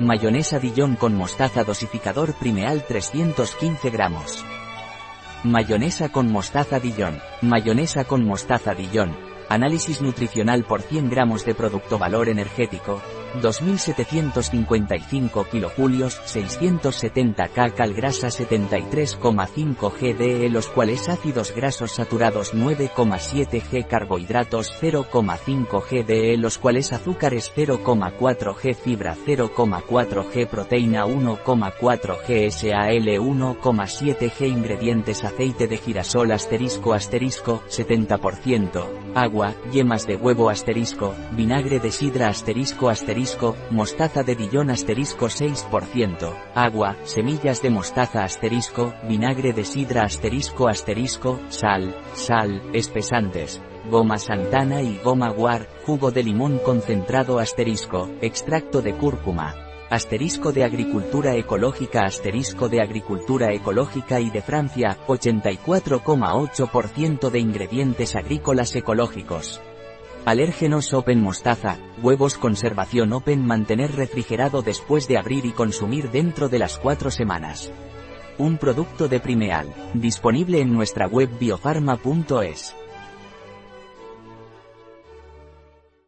Mayonesa Dijon con mostaza dosificador Primeal 315 gramos. Mayonesa con mostaza Dijon. Mayonesa con mostaza Dijon. Análisis nutricional por 100 gramos de producto valor energético, 2.755 kilojulios, 670 kcal grasa 73,5 gde los cuales ácidos grasos saturados 9,7 g carbohidratos 0,5 gde los cuales azúcares 0,4 g fibra 0,4 g proteína 1,4 g sal 1,7 g ingredientes aceite de girasol asterisco asterisco 70%, agua, yemas de huevo asterisco, vinagre de sidra asterisco mostaza de Dijon asterisco 6%, agua, semillas de mostaza asterisco, vinagre de sidra asterisco asterisco, sal, sal, espesantes, goma santana y goma guar, jugo de limón concentrado asterisco, extracto de cúrcuma, asterisco de agricultura ecológica asterisco de agricultura ecológica y de Francia, 84,8% de ingredientes agrícolas ecológicos. Alérgenos Open Mostaza, huevos conservación Open mantener refrigerado después de abrir y consumir dentro de las 4 semanas. Un producto de Primeal, disponible en nuestra web biofarma.es.